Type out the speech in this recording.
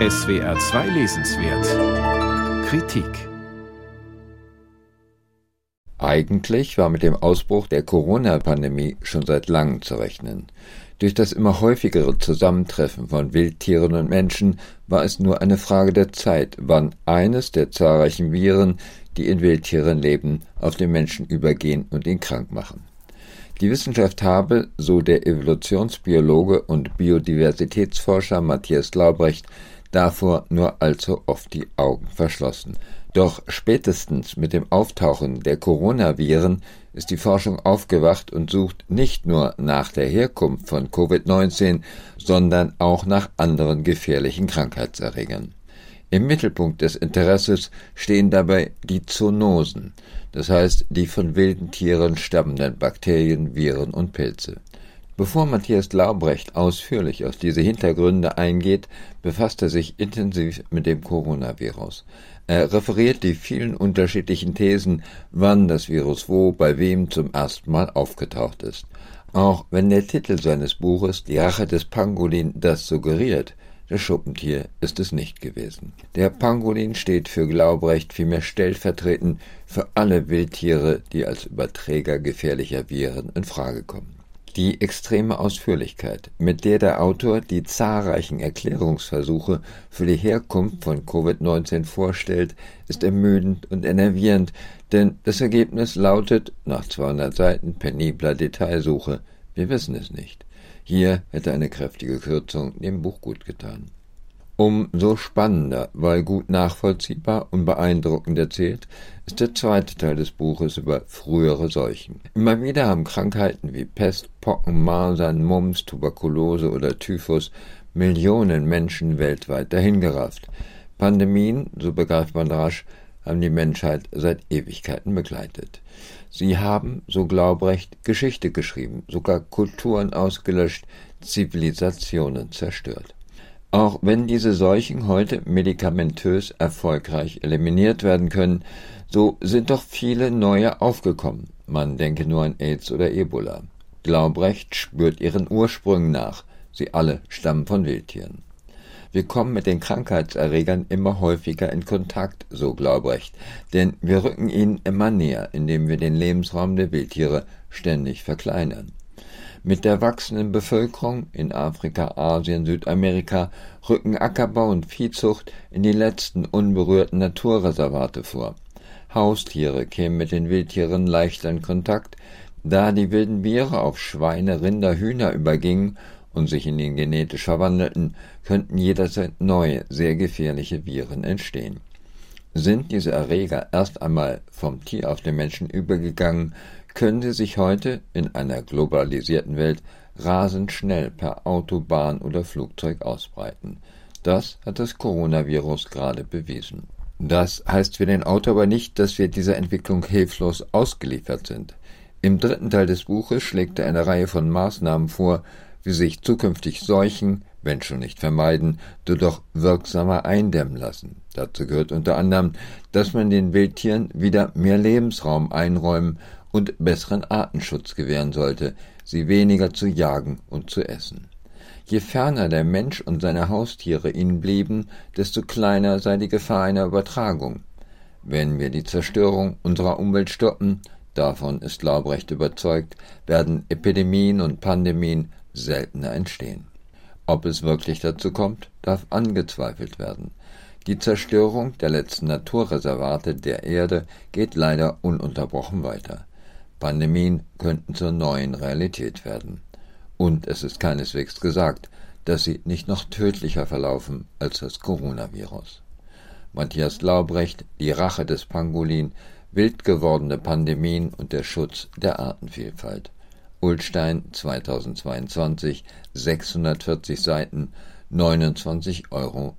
SWR 2 Lesenswert Kritik Eigentlich war mit dem Ausbruch der Corona-Pandemie schon seit langem zu rechnen. Durch das immer häufigere Zusammentreffen von Wildtieren und Menschen war es nur eine Frage der Zeit, wann eines der zahlreichen Viren, die in Wildtieren leben, auf den Menschen übergehen und ihn krank machen. Die Wissenschaft habe, so der Evolutionsbiologe und Biodiversitätsforscher Matthias Laubrecht, davor nur allzu oft die Augen verschlossen. Doch spätestens mit dem Auftauchen der Coronaviren ist die Forschung aufgewacht und sucht nicht nur nach der Herkunft von Covid-19, sondern auch nach anderen gefährlichen Krankheitserregern. Im Mittelpunkt des Interesses stehen dabei die Zoonosen, das heißt die von wilden Tieren stammenden Bakterien, Viren und Pilze. Bevor Matthias Laubrecht ausführlich auf diese Hintergründe eingeht, befasst er sich intensiv mit dem Coronavirus. Er referiert die vielen unterschiedlichen Thesen, wann das Virus wo, bei wem zum ersten Mal aufgetaucht ist. Auch wenn der Titel seines Buches Die Rache des Pangolin das suggeriert, das Schuppentier ist es nicht gewesen. Der Pangolin steht für Glaubrecht vielmehr stellvertretend für alle Wildtiere, die als Überträger gefährlicher Viren in Frage kommen. Die extreme Ausführlichkeit, mit der der Autor die zahlreichen Erklärungsversuche für die Herkunft von Covid-19 vorstellt, ist ermüdend und enervierend, denn das Ergebnis lautet, nach 200 Seiten penibler Detailsuche, wir wissen es nicht. Hier hätte eine kräftige Kürzung dem Buch gut getan. Umso spannender, weil gut nachvollziehbar und beeindruckend erzählt, ist der zweite Teil des Buches über frühere Seuchen. Immer wieder haben Krankheiten wie Pest, Pocken, Masern, Mumps, Tuberkulose oder Typhus Millionen Menschen weltweit dahingerafft. Pandemien, so begreift man rasch, haben die Menschheit seit Ewigkeiten begleitet. Sie haben, so Glaubrecht, Geschichte geschrieben, sogar Kulturen ausgelöscht, Zivilisationen zerstört. Auch wenn diese Seuchen heute medikamentös erfolgreich eliminiert werden können, so sind doch viele neue aufgekommen. Man denke nur an AIDS oder Ebola. Glaubrecht spürt ihren Ursprüngen nach. Sie alle stammen von Wildtieren. Wir kommen mit den Krankheitserregern immer häufiger in Kontakt, so Glaubrecht, denn wir rücken ihnen immer näher, indem wir den Lebensraum der Wildtiere ständig verkleinern. Mit der wachsenden Bevölkerung in Afrika, Asien, Südamerika rücken Ackerbau und Viehzucht in die letzten unberührten Naturreservate vor. Haustiere kämen mit den Wildtieren leichter in Kontakt, da die wilden Biere auf Schweine, Rinder, Hühner übergingen und sich in den genetisch verwandelten, könnten jederzeit neue, sehr gefährliche Viren entstehen. Sind diese Erreger erst einmal vom Tier auf den Menschen übergegangen, können sie sich heute in einer globalisierten Welt rasend schnell per Autobahn oder Flugzeug ausbreiten. Das hat das Coronavirus gerade bewiesen. Das heißt für den Autor aber nicht, dass wir dieser Entwicklung hilflos ausgeliefert sind. Im dritten Teil des Buches schlägt er eine Reihe von Maßnahmen vor, wie sich zukünftig Seuchen, wenn schon nicht vermeiden, so doch wirksamer eindämmen lassen. Dazu gehört unter anderem, dass man den Wildtieren wieder mehr Lebensraum einräumen und besseren Artenschutz gewähren sollte, sie weniger zu jagen und zu essen. Je ferner der Mensch und seine Haustiere ihnen blieben, desto kleiner sei die Gefahr einer Übertragung. Wenn wir die Zerstörung unserer Umwelt stoppen, davon ist Laubrecht überzeugt, werden Epidemien und Pandemien seltener entstehen. Ob es wirklich dazu kommt, darf angezweifelt werden. Die Zerstörung der letzten Naturreservate der Erde geht leider ununterbrochen weiter. Pandemien könnten zur neuen Realität werden. Und es ist keineswegs gesagt, dass sie nicht noch tödlicher verlaufen als das Coronavirus. Matthias Laubrecht, Die Rache des Pangolin, wild gewordene Pandemien und der Schutz der Artenvielfalt. Ulstein 2022, 640 Seiten, 29,99 Euro.